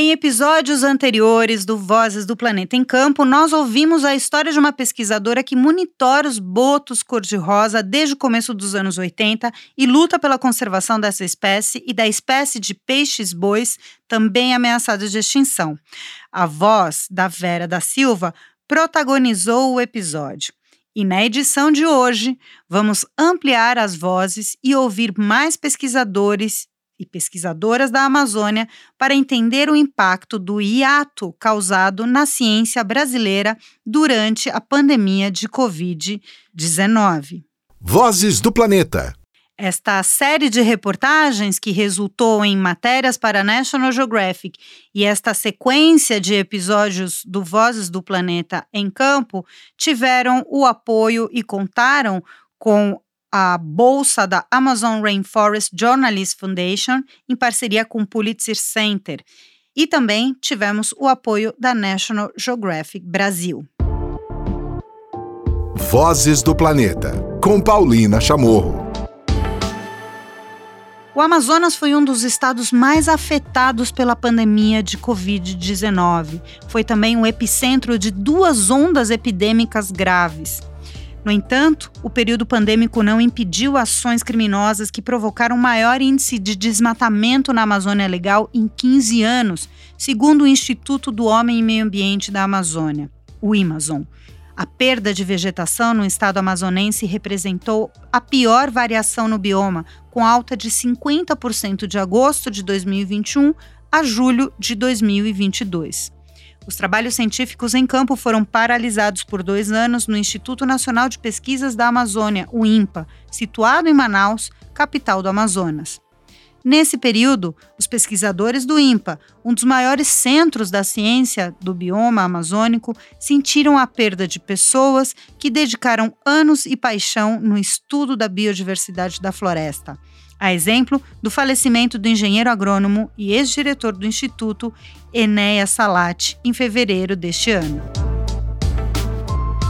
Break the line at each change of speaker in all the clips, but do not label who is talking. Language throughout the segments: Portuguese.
Em episódios anteriores do Vozes do Planeta em Campo, nós ouvimos a história de uma pesquisadora que monitora os botos cor-de-rosa desde o começo dos anos 80 e luta pela conservação dessa espécie e da espécie de peixes-bois, também ameaçados de extinção. A voz da Vera da Silva protagonizou o episódio. E na edição de hoje, vamos ampliar as vozes e ouvir mais pesquisadores e pesquisadoras da Amazônia para entender o impacto do hiato causado na ciência brasileira durante a pandemia de Covid-19.
Vozes do Planeta.
Esta série de reportagens que resultou em matérias para National Geographic e esta sequência de episódios do Vozes do Planeta em Campo tiveram o apoio e contaram com a bolsa da Amazon Rainforest Journalist Foundation em parceria com o Pulitzer Center. E também tivemos o apoio da National Geographic Brasil.
Vozes do Planeta, com Paulina Chamorro.
O Amazonas foi um dos estados mais afetados pela pandemia de Covid-19. Foi também o epicentro de duas ondas epidêmicas graves. No entanto, o período pandêmico não impediu ações criminosas que provocaram maior índice de desmatamento na Amazônia Legal em 15 anos, segundo o Instituto do Homem e Meio Ambiente da Amazônia, o IMAZON. A perda de vegetação no estado amazonense representou a pior variação no bioma, com alta de 50% de agosto de 2021 a julho de 2022. Os trabalhos científicos em campo foram paralisados por dois anos no Instituto Nacional de Pesquisas da Amazônia, o INPA, situado em Manaus, capital do Amazonas. Nesse período, os pesquisadores do INPA, um dos maiores centros da ciência do bioma amazônico, sentiram a perda de pessoas que dedicaram anos e paixão no estudo da biodiversidade da floresta. A exemplo do falecimento do engenheiro agrônomo e ex-diretor do Instituto, Enéas Salati, em fevereiro deste ano.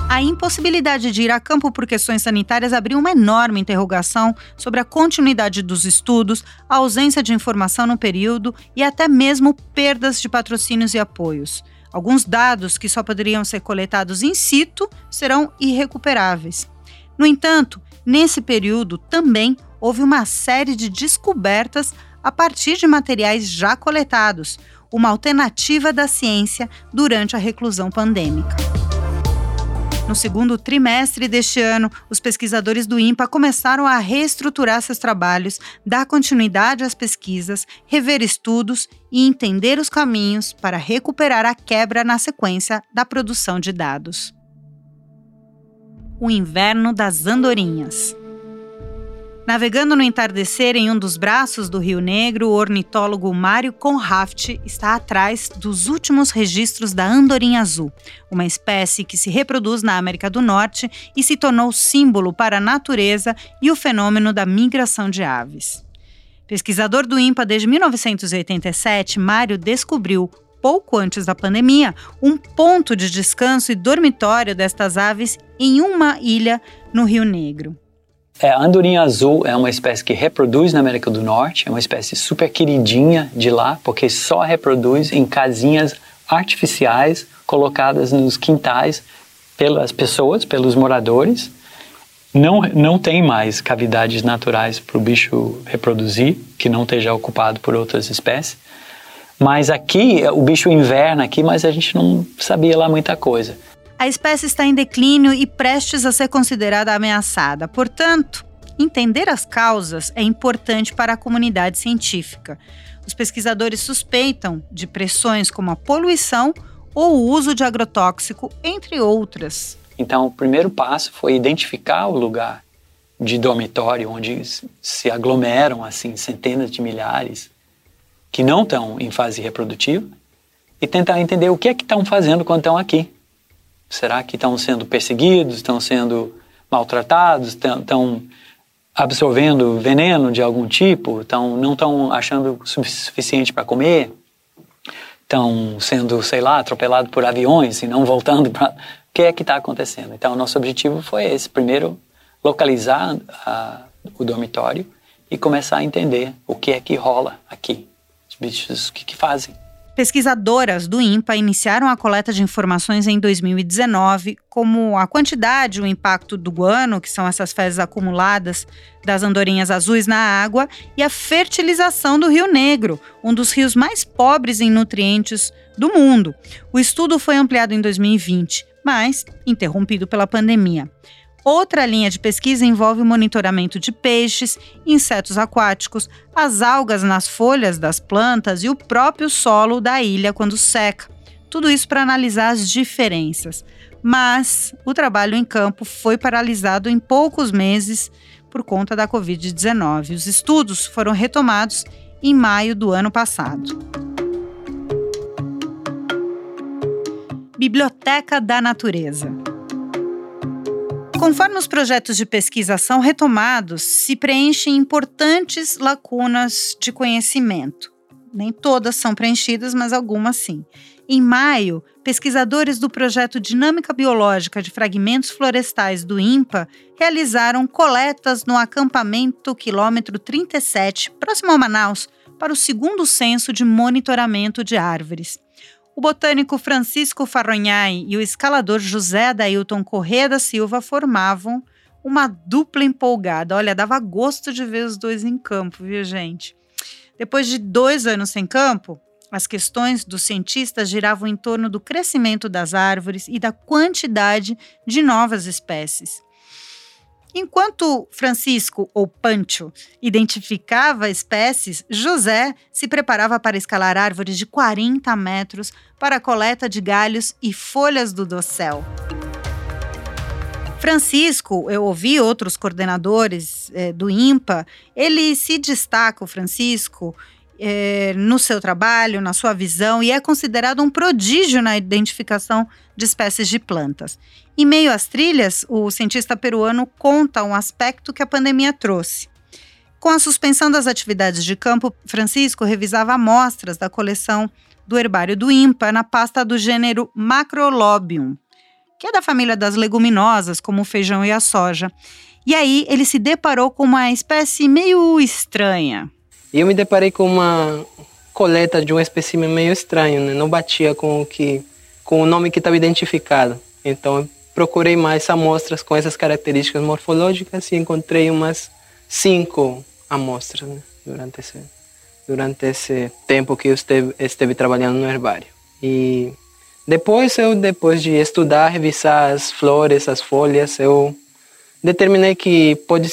A impossibilidade de ir a campo por questões sanitárias abriu uma enorme interrogação sobre a continuidade dos estudos, a ausência de informação no período e até mesmo perdas de patrocínios e apoios. Alguns dados que só poderiam ser coletados in situ serão irrecuperáveis. No entanto, nesse período também houve uma série de descobertas a partir de materiais já coletados, uma alternativa da ciência durante a reclusão pandêmica. No segundo trimestre deste ano, os pesquisadores do INPA começaram a reestruturar seus trabalhos, dar continuidade às pesquisas, rever estudos e entender os caminhos para recuperar a quebra na sequência da produção de dados. O inverno das andorinhas. Navegando no entardecer em um dos braços do Rio Negro, o ornitólogo Mário Conraft está atrás dos últimos registros da andorinha azul, uma espécie que se reproduz na América do Norte e se tornou símbolo para a natureza e o fenômeno da migração de aves. Pesquisador do INPA desde 1987, Mário descobriu pouco antes da pandemia, um ponto de descanso e dormitório destas aves em uma ilha no Rio Negro.
É, a andorinha azul é uma espécie que reproduz na América do Norte, é uma espécie super queridinha de lá, porque só reproduz em casinhas artificiais colocadas nos quintais pelas pessoas, pelos moradores. Não, não tem mais cavidades naturais para o bicho reproduzir, que não esteja ocupado por outras espécies. Mas aqui, o bicho inverna aqui, mas a gente não sabia lá muita coisa.
A espécie está em declínio e prestes a ser considerada ameaçada. Portanto, entender as causas é importante para a comunidade científica. Os pesquisadores suspeitam de pressões como a poluição ou o uso de agrotóxico, entre outras.
Então, o primeiro passo foi identificar o lugar de dormitório onde se aglomeram assim centenas de milhares que não estão em fase reprodutiva e tentar entender o que é que estão fazendo quando estão aqui. Será que estão sendo perseguidos, estão sendo maltratados, estão absorvendo veneno de algum tipo, estão, não estão achando suficiente para comer, estão sendo, sei lá, atropelados por aviões e não voltando para. O que é que está acontecendo? Então, nosso objetivo foi esse: primeiro, localizar uh, o dormitório e começar a entender o que é que rola aqui, os bichos, o que, que fazem.
Pesquisadoras do INPA iniciaram a coleta de informações em 2019, como a quantidade, o impacto do guano, que são essas fezes acumuladas das andorinhas azuis na água, e a fertilização do Rio Negro, um dos rios mais pobres em nutrientes do mundo. O estudo foi ampliado em 2020, mas interrompido pela pandemia. Outra linha de pesquisa envolve o monitoramento de peixes, insetos aquáticos, as algas nas folhas das plantas e o próprio solo da ilha quando seca. Tudo isso para analisar as diferenças. Mas o trabalho em campo foi paralisado em poucos meses por conta da Covid-19. Os estudos foram retomados em maio do ano passado. Biblioteca da Natureza. Conforme os projetos de pesquisa são retomados, se preenchem importantes lacunas de conhecimento. Nem todas são preenchidas, mas algumas sim. Em maio, pesquisadores do projeto Dinâmica Biológica de Fragmentos Florestais do INPA realizaram coletas no acampamento quilômetro 37, próximo a Manaus, para o segundo censo de monitoramento de árvores. O botânico Francisco Farronhai e o escalador José Adailton Corrêa da Silva formavam uma dupla empolgada. Olha, dava gosto de ver os dois em campo, viu, gente? Depois de dois anos sem campo, as questões dos cientistas giravam em torno do crescimento das árvores e da quantidade de novas espécies. Enquanto Francisco, ou Pancho, identificava espécies, José se preparava para escalar árvores de 40 metros para a coleta de galhos e folhas do dossel. Francisco, eu ouvi outros coordenadores é, do INPA, ele se destaca, o Francisco, é, no seu trabalho, na sua visão, e é considerado um prodígio na identificação de espécies de plantas. Em meio às trilhas, o cientista peruano conta um aspecto que a pandemia trouxe. Com a suspensão das atividades de campo, Francisco revisava amostras da coleção do herbário do INPA na pasta do gênero Macrolobium, que é da família das leguminosas, como o feijão e a soja. E aí ele se deparou com uma espécie meio estranha,
e eu me deparei com uma coleta de um espécime meio estranho, né? não batia com o que com o nome que estava identificado. Então eu procurei mais amostras com essas características morfológicas e encontrei umas cinco amostras né? durante esse durante esse tempo que eu esteve, esteve trabalhando no herbário. E depois eu depois de estudar, revisar as flores, as folhas, eu determinei que pode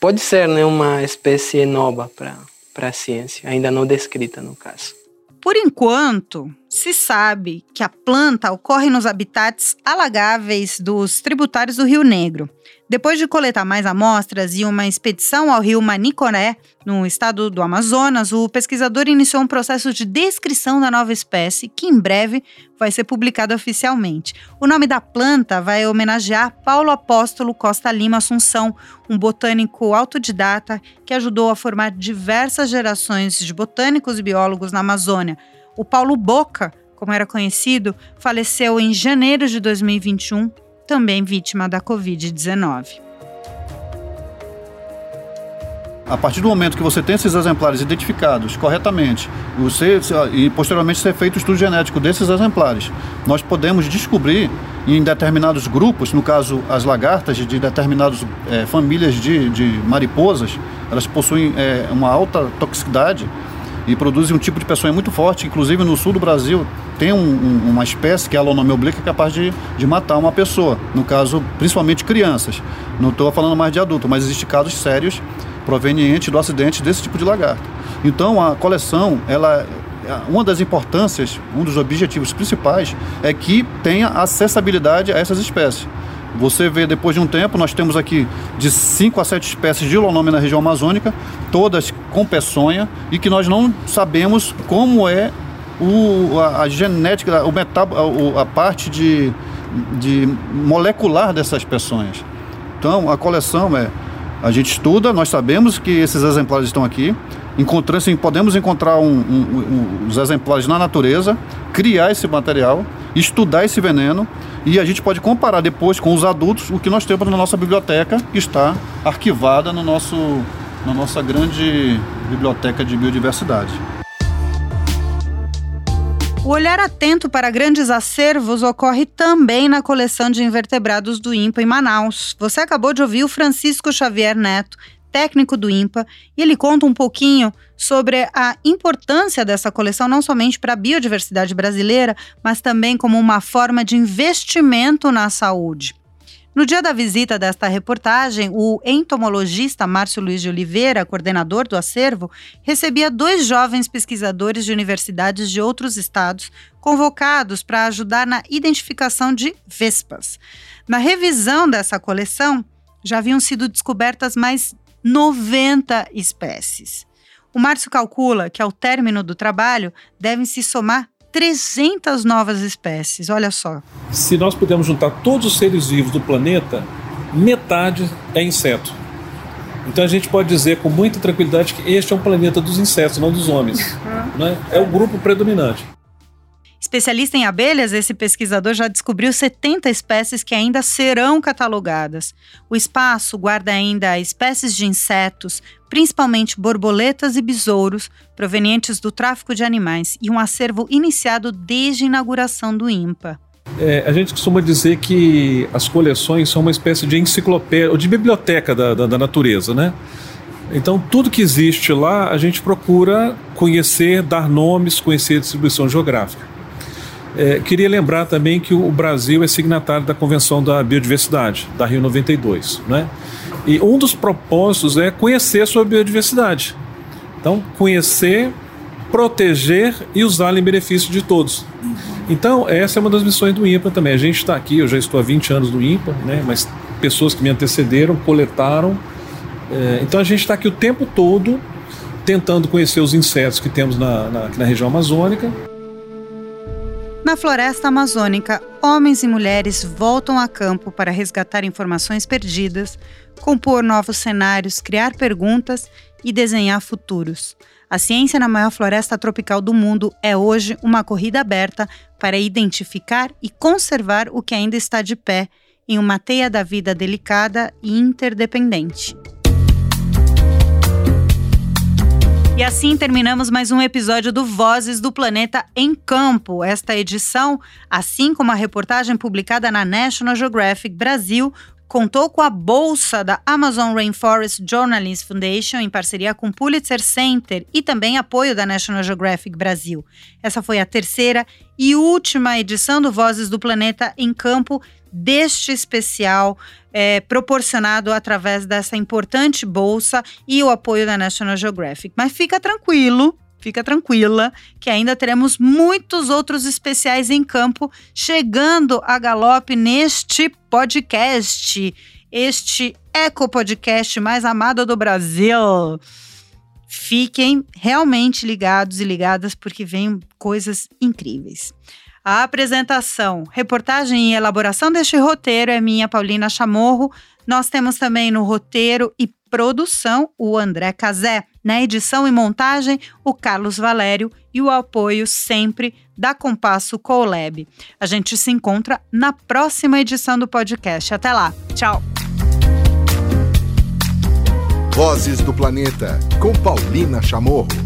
pode ser né, uma espécie nova para para a ciência, ainda não descrita no caso.
Por enquanto, se sabe que a planta ocorre nos habitats alagáveis dos tributários do Rio Negro. Depois de coletar mais amostras e uma expedição ao rio Manicoré, no estado do Amazonas, o pesquisador iniciou um processo de descrição da nova espécie, que em breve vai ser publicado oficialmente. O nome da planta vai homenagear Paulo Apóstolo Costa Lima Assunção, um botânico autodidata que ajudou a formar diversas gerações de botânicos e biólogos na Amazônia. O Paulo Boca, como era conhecido, faleceu em janeiro de 2021 também vítima da Covid-19.
A partir do momento que você tem esses exemplares identificados corretamente você, e posteriormente ser feito o estudo genético desses exemplares, nós podemos descobrir em determinados grupos, no caso as lagartas de determinadas é, famílias de, de, mariposas, elas possuem é, uma alta toxicidade e produzem um tipo de peçonha muito forte, inclusive no sul do Brasil tem um, um, uma espécie que é a lonome oblíqua que é capaz de, de matar uma pessoa, no caso, principalmente crianças. Não estou falando mais de adulto, mas existem casos sérios provenientes do acidente desse tipo de lagarto. Então, a coleção, ela uma das importâncias, um dos objetivos principais é que tenha acessibilidade a essas espécies. Você vê, depois de um tempo, nós temos aqui de 5 a 7 espécies de holonome na região amazônica, todas com peçonha, e que nós não sabemos como é o, a, a genética, o metab, a, a parte de, de molecular dessas peçonhas. Então, a coleção é. A gente estuda, nós sabemos que esses exemplares estão aqui. Encontrando, assim, podemos encontrar um, um, um, os exemplares na natureza, criar esse material, estudar esse veneno e a gente pode comparar depois com os adultos o que nós temos na nossa biblioteca, que está arquivada no nosso, na nossa grande biblioteca de biodiversidade.
O olhar atento para grandes acervos ocorre também na coleção de invertebrados do INPA em Manaus. Você acabou de ouvir o Francisco Xavier Neto, técnico do INPA, e ele conta um pouquinho sobre a importância dessa coleção, não somente para a biodiversidade brasileira, mas também como uma forma de investimento na saúde. No dia da visita desta reportagem, o entomologista Márcio Luiz de Oliveira, coordenador do acervo, recebia dois jovens pesquisadores de universidades de outros estados, convocados para ajudar na identificação de vespas. Na revisão dessa coleção, já haviam sido descobertas mais 90 espécies. O Márcio calcula que, ao término do trabalho, devem se somar 300 novas espécies, olha só.
Se nós pudermos juntar todos os seres vivos do planeta, metade é inseto. Então a gente pode dizer com muita tranquilidade que este é um planeta dos insetos, não dos homens. Né? É o grupo predominante.
Especialista em abelhas, esse pesquisador já descobriu 70 espécies que ainda serão catalogadas. O espaço guarda ainda espécies de insetos, principalmente borboletas e besouros, provenientes do tráfico de animais, e um acervo iniciado desde a inauguração do INPA.
É, a gente costuma dizer que as coleções são uma espécie de enciclopédia, ou de biblioteca da, da, da natureza, né? Então, tudo que existe lá, a gente procura conhecer, dar nomes, conhecer a distribuição geográfica. É, queria lembrar também que o Brasil é signatário da Convenção da Biodiversidade, da Rio 92. Né? E um dos propósitos é conhecer a biodiversidade. Então, conhecer, proteger e usar em benefício de todos. Então, essa é uma das missões do INPA também. A gente está aqui, eu já estou há 20 anos no INPA, né? mas pessoas que me antecederam coletaram. É, então, a gente está aqui o tempo todo tentando conhecer os insetos que temos na, na, na região amazônica
na floresta amazônica, homens e mulheres voltam a campo para resgatar informações perdidas, compor novos cenários, criar perguntas e desenhar futuros. A ciência na maior floresta tropical do mundo é hoje uma corrida aberta para identificar e conservar o que ainda está de pé em uma teia da vida delicada e interdependente. E assim terminamos mais um episódio do Vozes do Planeta em Campo. Esta edição, assim como a reportagem publicada na National Geographic Brasil, contou com a bolsa da Amazon Rainforest Journalist Foundation em parceria com o Pulitzer Center e também apoio da National Geographic Brasil. Essa foi a terceira e última edição do Vozes do Planeta em Campo deste especial é, proporcionado através dessa importante bolsa e o apoio da National Geographic. Mas fica tranquilo, fica tranquila, que ainda teremos muitos outros especiais em campo chegando a galope neste podcast, este eco podcast mais amado do Brasil. Fiquem realmente ligados e ligadas porque vem coisas incríveis. A apresentação, reportagem e elaboração deste roteiro é minha, Paulina Chamorro. Nós temos também no roteiro e produção o André Cazé. Na edição e montagem, o Carlos Valério e o apoio sempre da Compasso Colab. A gente se encontra na próxima edição do podcast. Até lá. Tchau.
Vozes do Planeta, com Paulina Chamorro.